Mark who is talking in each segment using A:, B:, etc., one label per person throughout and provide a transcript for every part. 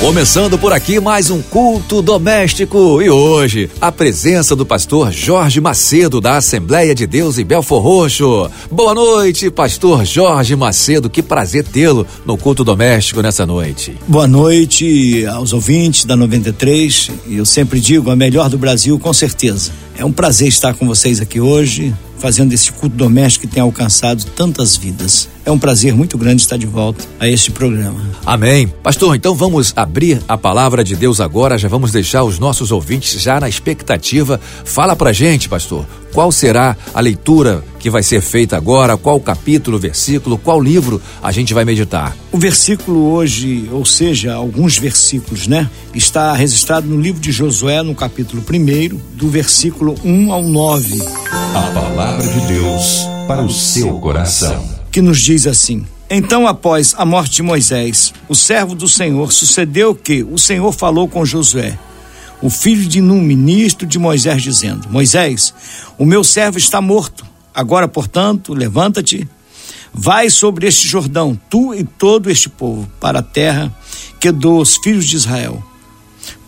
A: Começando por aqui mais um culto doméstico e hoje a presença do pastor Jorge Macedo da Assembleia de Deus em Belfor Roxo. Boa noite, pastor Jorge Macedo, que prazer tê-lo no culto doméstico nessa noite.
B: Boa noite aos ouvintes da 93 e eu sempre digo a melhor do Brasil com certeza. É um prazer estar com vocês aqui hoje fazendo esse culto doméstico que tem alcançado tantas vidas. É um prazer muito grande estar de volta a este programa.
A: Amém. Pastor, então vamos abrir a palavra de Deus agora, já vamos deixar os nossos ouvintes já na expectativa. Fala pra gente, pastor, qual será a leitura que vai ser feita agora, qual capítulo, versículo, qual livro a gente vai meditar?
B: O versículo hoje, ou seja, alguns versículos, né? Está registrado no livro de Josué, no capítulo 1, do versículo 1 ao 9.
C: A palavra de Deus para o seu coração.
B: Que nos diz assim: Então, após a morte de Moisés, o servo do Senhor, sucedeu que o Senhor falou com Josué, o filho de Num, ministro de Moisés, dizendo: Moisés, o meu servo está morto. Agora, portanto, levanta-te, vai sobre este Jordão, tu e todo este povo, para a terra que dou aos filhos de Israel.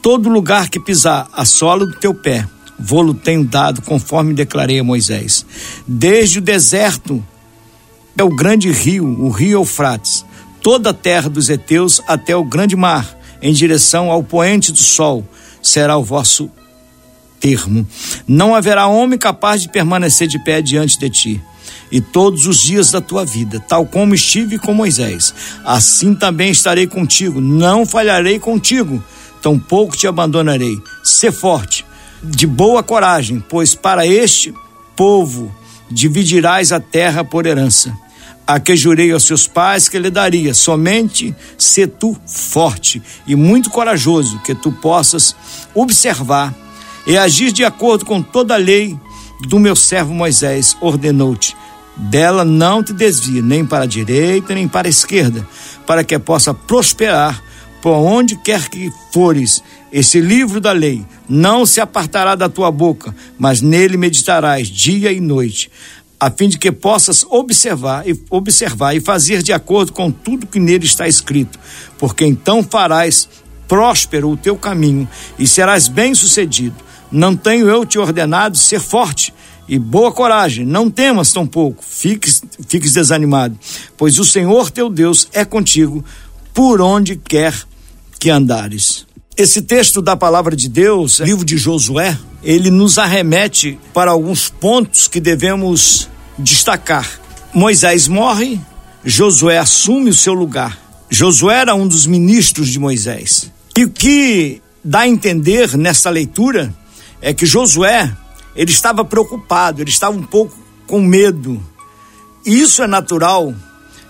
B: Todo lugar que pisar a sola do teu pé, vou-lo tenho dado, conforme declarei a Moisés. Desde o deserto é o grande rio, o rio Eufrates, toda a terra dos heteus até o grande mar, em direção ao poente do sol, será o vosso termo. Não haverá homem capaz de permanecer de pé diante de ti. E todos os dias da tua vida, tal como estive com Moisés, assim também estarei contigo, não falharei contigo, tampouco te abandonarei. Sê forte, de boa coragem, pois para este povo dividirás a terra por herança. A que jurei aos seus pais que lhe daria, somente se tu forte e muito corajoso, que tu possas observar e agir de acordo com toda a lei do meu servo Moisés, ordenou-te. Dela não te desvie, nem para a direita, nem para a esquerda, para que possa prosperar por onde quer que fores. Esse livro da lei não se apartará da tua boca, mas nele meditarás dia e noite, a fim de que possas observar e observar e fazer de acordo com tudo que nele está escrito, porque então farás próspero o teu caminho e serás bem-sucedido. Não tenho eu te ordenado ser forte e boa coragem, não temas tampouco, fiques, fiques desanimado, pois o Senhor teu Deus é contigo por onde quer que andares. Esse texto da palavra de Deus, livro de Josué, ele nos arremete para alguns pontos que devemos destacar. Moisés morre, Josué assume o seu lugar. Josué era um dos ministros de Moisés. E o que dá a entender nessa leitura é que Josué, ele estava preocupado, ele estava um pouco com medo. E isso é natural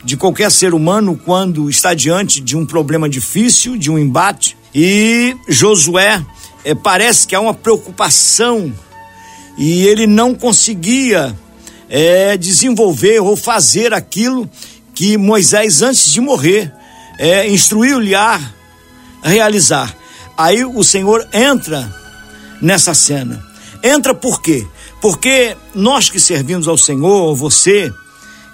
B: de qualquer ser humano quando está diante de um problema difícil, de um embate. E Josué é, parece que há uma preocupação e ele não conseguia é, desenvolver ou fazer aquilo que Moisés, antes de morrer, é, instruiu-lhe a realizar. Aí o Senhor entra nessa cena. Entra por quê? Porque nós que servimos ao Senhor, você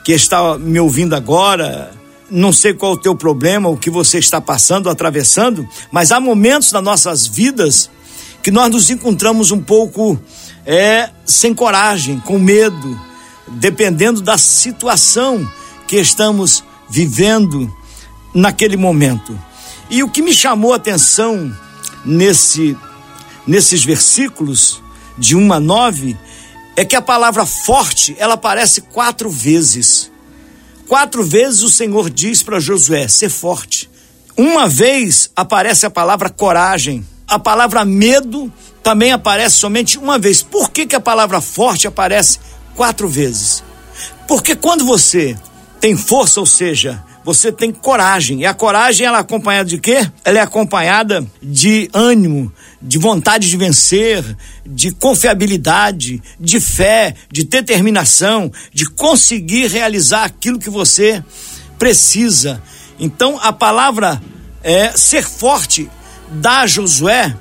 B: que está me ouvindo agora, não sei qual o teu problema, o que você está passando, atravessando, mas há momentos nas nossas vidas que nós nos encontramos um pouco é, sem coragem, com medo, dependendo da situação que estamos vivendo naquele momento. E o que me chamou a atenção nesse nesses versículos de 1 a 9 é que a palavra forte, ela aparece quatro vezes. Quatro vezes o Senhor diz para Josué: ser forte. Uma vez aparece a palavra coragem. A palavra medo também aparece somente uma vez. Por que, que a palavra forte aparece quatro vezes? Porque quando você tem força, ou seja, você tem coragem. E a coragem ela é acompanhada de quê? Ela é acompanhada de ânimo, de vontade de vencer, de confiabilidade, de fé, de determinação, de conseguir realizar aquilo que você precisa. Então a palavra é ser forte dá a Josué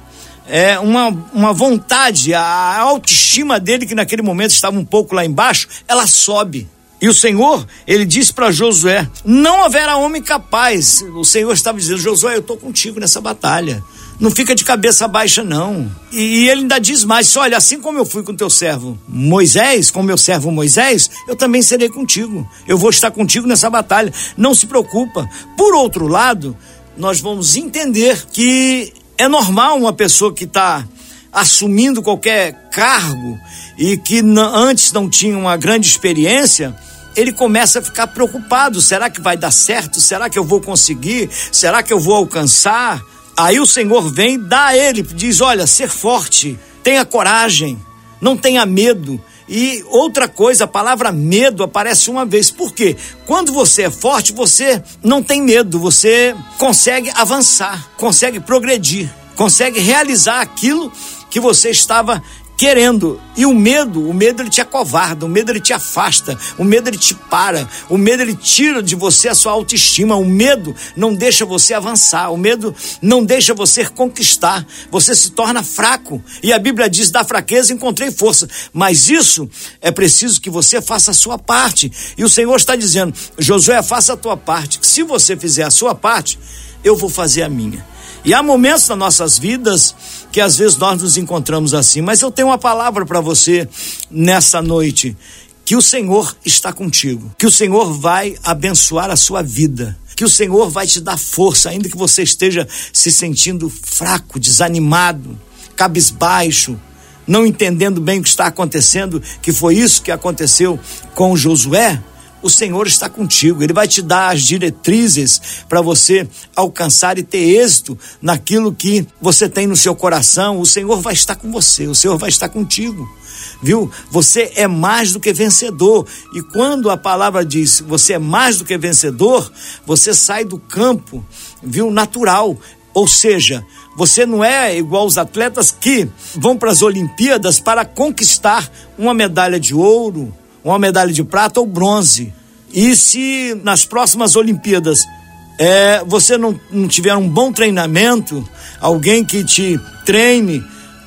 B: é, uma, uma vontade, a autoestima dele, que naquele momento estava um pouco lá embaixo, ela sobe. E o Senhor, ele disse para Josué: Não haverá homem capaz. O Senhor estava dizendo: Josué, eu estou contigo nessa batalha. Não fica de cabeça baixa, não. E, e ele ainda diz mais: olha, assim como eu fui com teu servo Moisés, com meu servo Moisés, eu também serei contigo. Eu vou estar contigo nessa batalha. Não se preocupa. Por outro lado, nós vamos entender que é normal uma pessoa que está assumindo qualquer cargo e que antes não tinha uma grande experiência, ele começa a ficar preocupado: será que vai dar certo? Será que eu vou conseguir? Será que eu vou alcançar? Aí o Senhor vem, dá a ele, diz: olha, ser forte, tenha coragem, não tenha medo. E outra coisa, a palavra medo aparece uma vez. Por quê? Quando você é forte, você não tem medo, você consegue avançar, consegue progredir, consegue realizar aquilo que você estava querendo. E o medo, o medo ele te acovarda, o medo ele te afasta, o medo ele te para, o medo ele tira de você a sua autoestima, o medo não deixa você avançar, o medo não deixa você conquistar, você se torna fraco. E a Bíblia diz: da fraqueza encontrei força. Mas isso é preciso que você faça a sua parte. E o Senhor está dizendo: Josué, faça a tua parte, se você fizer a sua parte, eu vou fazer a minha. E há momentos nas nossas vidas que às vezes nós nos encontramos assim, mas eu tenho uma palavra para você nessa noite. Que o Senhor está contigo, que o Senhor vai abençoar a sua vida, que o Senhor vai te dar força, ainda que você esteja se sentindo fraco, desanimado, cabisbaixo, não entendendo bem o que está acontecendo, que foi isso que aconteceu com Josué o Senhor está contigo, Ele vai te dar as diretrizes para você alcançar e ter êxito naquilo que você tem no seu coração. O Senhor vai estar com você, o Senhor vai estar contigo. Viu? Você é mais do que vencedor. E quando a palavra diz você é mais do que vencedor, você sai do campo, viu? Natural. Ou seja, você não é igual os atletas que vão para as Olimpíadas para conquistar uma medalha de ouro, uma medalha de prata ou bronze. E se nas próximas Olimpíadas é, você não, não tiver um bom treinamento, alguém que te treine,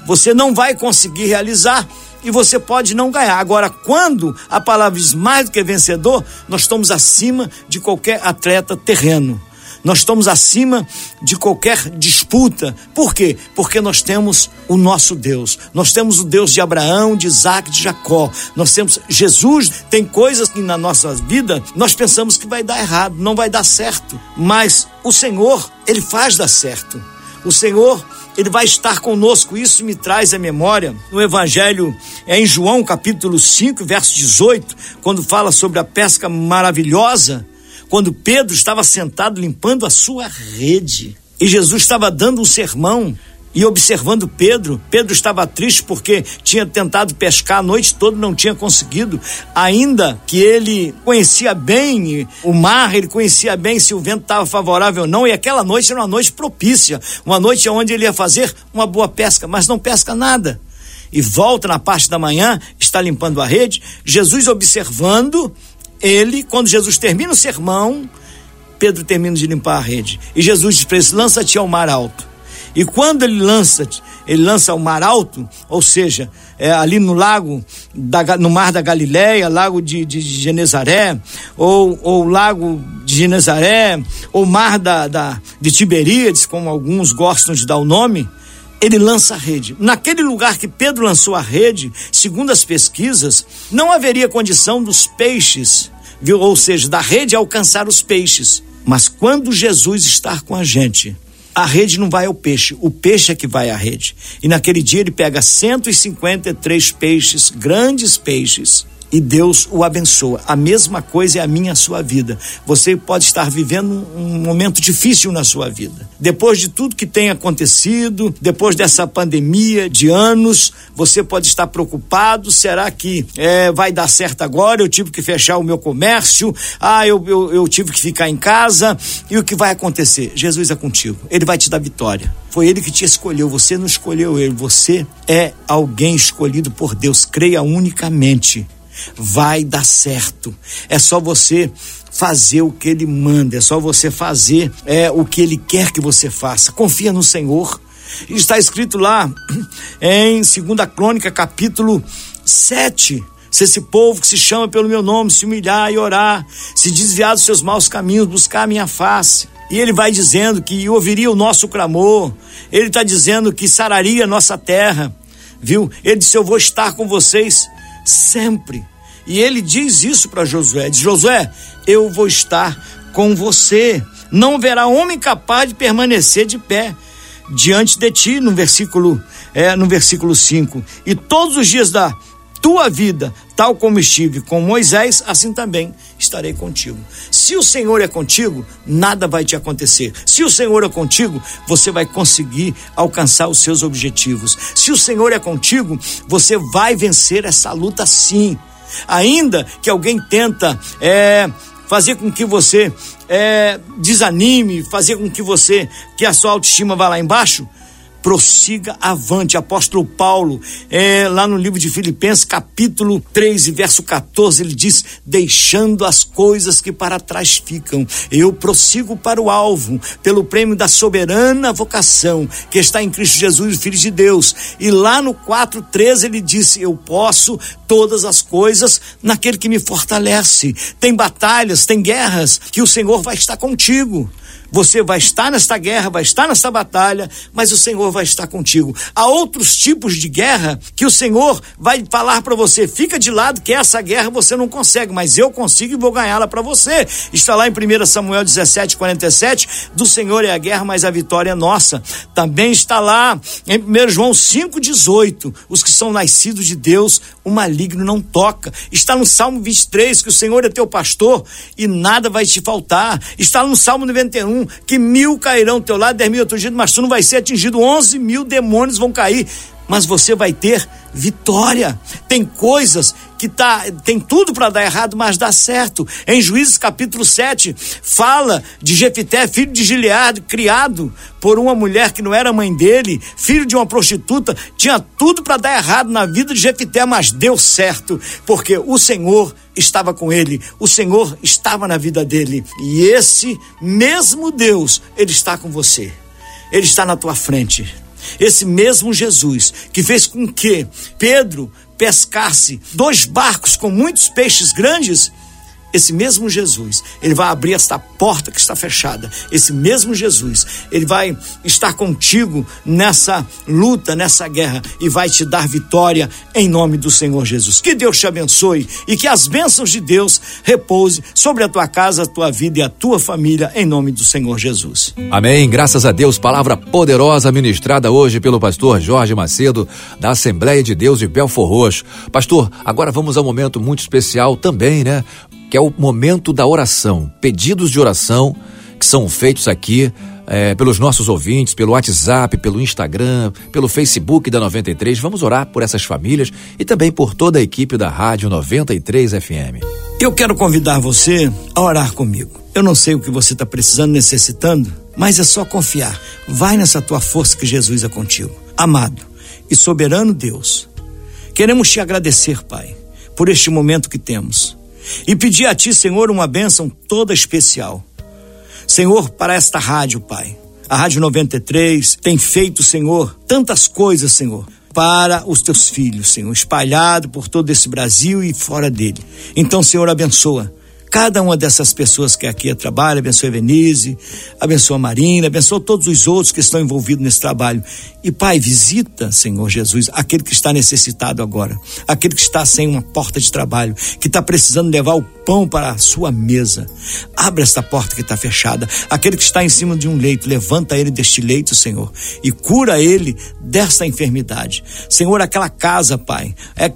B: você não vai conseguir realizar e você pode não ganhar. Agora, quando a palavra diz mais do que vencedor, nós estamos acima de qualquer atleta terreno. Nós estamos acima de qualquer disputa. Por quê? Porque nós temos o nosso Deus. Nós temos o Deus de Abraão, de Isaac, de Jacó. Nós temos Jesus. Tem coisas que na nossa vida nós pensamos que vai dar errado, não vai dar certo. Mas o Senhor, ele faz dar certo. O Senhor, ele vai estar conosco. Isso me traz à memória no Evangelho, é em João capítulo 5, verso 18, quando fala sobre a pesca maravilhosa quando Pedro estava sentado limpando a sua rede. E Jesus estava dando um sermão e observando Pedro, Pedro estava triste porque tinha tentado pescar a noite toda, não tinha conseguido, ainda que ele conhecia bem o mar, ele conhecia bem se o vento estava favorável ou não, e aquela noite era uma noite propícia, uma noite onde ele ia fazer uma boa pesca, mas não pesca nada. E volta na parte da manhã, está limpando a rede, Jesus observando, ele, quando Jesus termina o sermão, Pedro termina de limpar a rede. E Jesus diz para ele: lança-te ao mar alto. E quando ele lança, ele lança ao mar alto, ou seja, é, ali no lago, da, no mar da Galileia, lago de, de Genezaré, ou, ou lago de Genezaré, ou mar da, da, de Tiberíades, como alguns gostam de dar o nome, ele lança a rede. Naquele lugar que Pedro lançou a rede, segundo as pesquisas, não haveria condição dos peixes, viu? ou seja, da rede alcançar os peixes. Mas quando Jesus está com a gente, a rede não vai ao peixe, o peixe é que vai à rede. E naquele dia ele pega 153 peixes, grandes peixes, e Deus o abençoa. A mesma coisa é a minha a sua vida. Você pode estar vivendo um momento difícil na sua vida. Depois de tudo que tem acontecido, depois dessa pandemia de anos, você pode estar preocupado. Será que é, vai dar certo agora? Eu tive que fechar o meu comércio. Ah, eu, eu, eu tive que ficar em casa. E o que vai acontecer? Jesus é contigo. Ele vai te dar vitória. Foi ele que te escolheu, você não escolheu ele. Você é alguém escolhido por Deus. Creia unicamente vai dar certo. É só você fazer o que ele manda, é só você fazer é, o que ele quer que você faça. Confia no Senhor. Está escrito lá em 2 Crônica, capítulo 7. Se esse povo que se chama pelo meu nome se humilhar e orar, se desviar dos seus maus caminhos, buscar a minha face. E ele vai dizendo que ouviria o nosso clamor, ele está dizendo que sararia a nossa terra, viu? Ele disse: Eu vou estar com vocês sempre. E ele diz isso para Josué: diz, Josué, eu vou estar com você. Não verá homem capaz de permanecer de pé diante de ti, no versículo, é, no versículo 5. E todos os dias da tua vida, tal como estive com Moisés, assim também estarei contigo. Se o Senhor é contigo, nada vai te acontecer. Se o Senhor é contigo, você vai conseguir alcançar os seus objetivos. Se o Senhor é contigo, você vai vencer essa luta sim. Ainda que alguém tenta é, fazer com que você é, desanime, fazer com que você, que a sua autoestima vá lá embaixo, prossiga avante. Apóstolo Paulo, é, lá no livro de Filipenses, capítulo 3 e verso 14, ele diz: Deixando as coisas que para trás ficam, eu prossigo para o alvo, pelo prêmio da soberana vocação que está em Cristo Jesus, Filho de Deus. E lá no 4,13 ele disse: Eu posso todas as coisas naquele que me fortalece. Tem batalhas, tem guerras que o Senhor vai estar contigo. Você vai estar nesta guerra, vai estar nesta batalha, mas o Senhor vai estar contigo. Há outros tipos de guerra que o Senhor vai falar para você: fica de lado, que essa guerra você não consegue, mas eu consigo e vou ganhá-la para você. Está lá em 1 Samuel 17, 47. Do Senhor é a guerra, mas a vitória é nossa. Também está lá em 1 João 5, 18. Os que são nascidos de Deus, o maligno não toca. Está no Salmo 23, que o Senhor é teu pastor e nada vai te faltar. Está no Salmo 91 que mil cairão ao teu lado, dez mil atingidos, mas tu não vai ser atingido, onze mil demônios vão cair, mas você vai ter vitória. Tem coisas que tá, tem tudo para dar errado, mas dá certo. Em Juízes capítulo 7, fala de Jefité, filho de Gileade, criado por uma mulher que não era mãe dele, filho de uma prostituta, tinha tudo para dar errado na vida de Jefité, mas deu certo, porque o Senhor estava com ele, o Senhor estava na vida dele. E esse mesmo Deus, ele está com você. Ele está na tua frente. Esse mesmo Jesus que fez com que Pedro pescasse dois barcos com muitos peixes grandes, esse mesmo Jesus, ele vai abrir esta porta que está fechada. Esse mesmo Jesus, ele vai estar contigo nessa luta, nessa guerra e vai te dar vitória em nome do Senhor Jesus. Que Deus te abençoe e que as bênçãos de Deus repouse sobre a tua casa, a tua vida e a tua família em nome do Senhor Jesus.
A: Amém. Graças a Deus, palavra poderosa ministrada hoje pelo pastor Jorge Macedo da Assembleia de Deus de Belfor Roxo. Pastor, agora vamos a um momento muito especial também, né? Que é o momento da oração, pedidos de oração que são feitos aqui é, pelos nossos ouvintes, pelo WhatsApp, pelo Instagram, pelo Facebook da 93. Vamos orar por essas famílias e também por toda a equipe da Rádio 93 FM.
B: Eu quero convidar você a orar comigo. Eu não sei o que você está precisando, necessitando, mas é só confiar. Vai nessa tua força que Jesus é contigo. Amado e soberano Deus, queremos te agradecer, Pai, por este momento que temos e pedir a Ti, Senhor, uma bênção toda especial. Senhor, para esta rádio, Pai. A Rádio 93 tem feito, Senhor, tantas coisas, Senhor, para os teus filhos, Senhor, espalhado por todo esse Brasil e fora dele. Então, Senhor, abençoa cada uma dessas pessoas que aqui trabalham, abençoa a Venise, abençoa a Marina, abençoa todos os outros que estão envolvidos nesse trabalho. E Pai, visita, Senhor Jesus, aquele que está necessitado agora, aquele que está sem uma porta de trabalho, que está precisando levar o pão para a sua mesa. Abre esta porta que está fechada. Aquele que está em cima de um leito, levanta ele deste leito, Senhor, e cura ele desta enfermidade. Senhor, aquela casa, Pai, é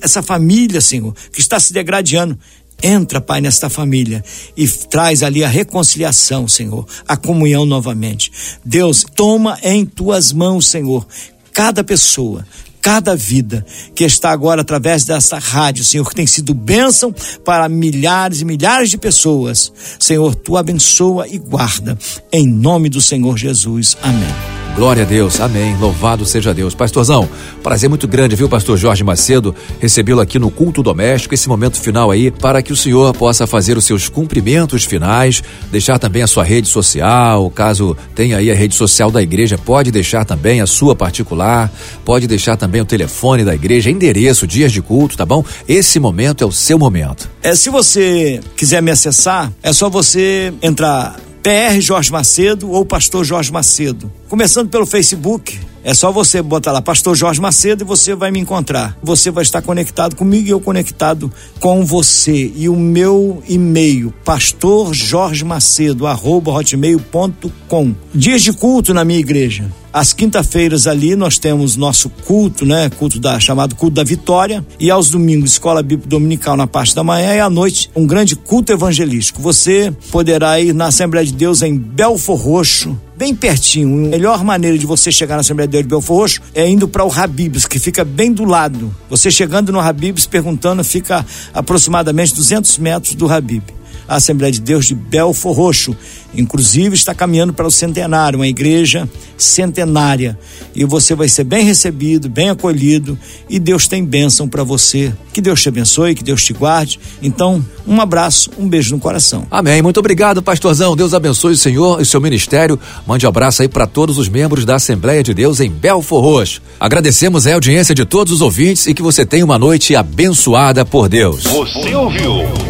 B: essa família, Senhor, que está se degradando. Entra, Pai, nesta família e traz ali a reconciliação, Senhor, a comunhão novamente. Deus, toma em tuas mãos, Senhor, cada pessoa, cada vida que está agora através dessa rádio, Senhor, que tem sido bênção para milhares e milhares de pessoas. Senhor, tu abençoa e guarda. Em nome do Senhor Jesus. Amém.
A: Glória a Deus, amém. Louvado seja Deus. Pastorzão, prazer muito grande, viu, pastor Jorge Macedo, recebê-lo aqui no culto doméstico, esse momento final aí, para que o senhor possa fazer os seus cumprimentos finais, deixar também a sua rede social, caso tenha aí a rede social da igreja, pode deixar também a sua particular, pode deixar também o telefone da igreja, endereço, dias de culto, tá bom? Esse momento é o seu momento.
B: É, se você quiser me acessar, é só você entrar PR Jorge Macedo ou Pastor Jorge Macedo. Começando pelo Facebook, é só você botar lá Pastor Jorge Macedo e você vai me encontrar. Você vai estar conectado comigo e eu conectado com você. E o meu e-mail, pastor Jorge Macedo, arroba hotmail.com. Dias de culto na minha igreja. Às quinta-feiras ali nós temos nosso culto, né? Culto da chamado culto da vitória e aos domingos escola bíblica dominical na parte da manhã e à noite um grande culto evangelístico. Você poderá ir na Assembleia de Deus em Belfor Roxo, bem pertinho. A melhor maneira de você chegar na Assembleia de Deus de Belfor Roxo é indo para o Habibs, que fica bem do lado. Você chegando no Habibs perguntando, fica aproximadamente 200 metros do Habib a Assembleia de Deus de Belfor Roxo. Inclusive está caminhando para o centenário, uma igreja centenária. E você vai ser bem recebido, bem acolhido e Deus tem bênção para você. Que Deus te abençoe, que Deus te guarde. Então, um abraço, um beijo no coração.
A: Amém. Muito obrigado, pastorzão. Deus abençoe o senhor e seu ministério. Mande um abraço aí para todos os membros da Assembleia de Deus em Belfor Roxo. Agradecemos a audiência de todos os ouvintes e que você tenha uma noite abençoada por Deus.
C: Você ouviu?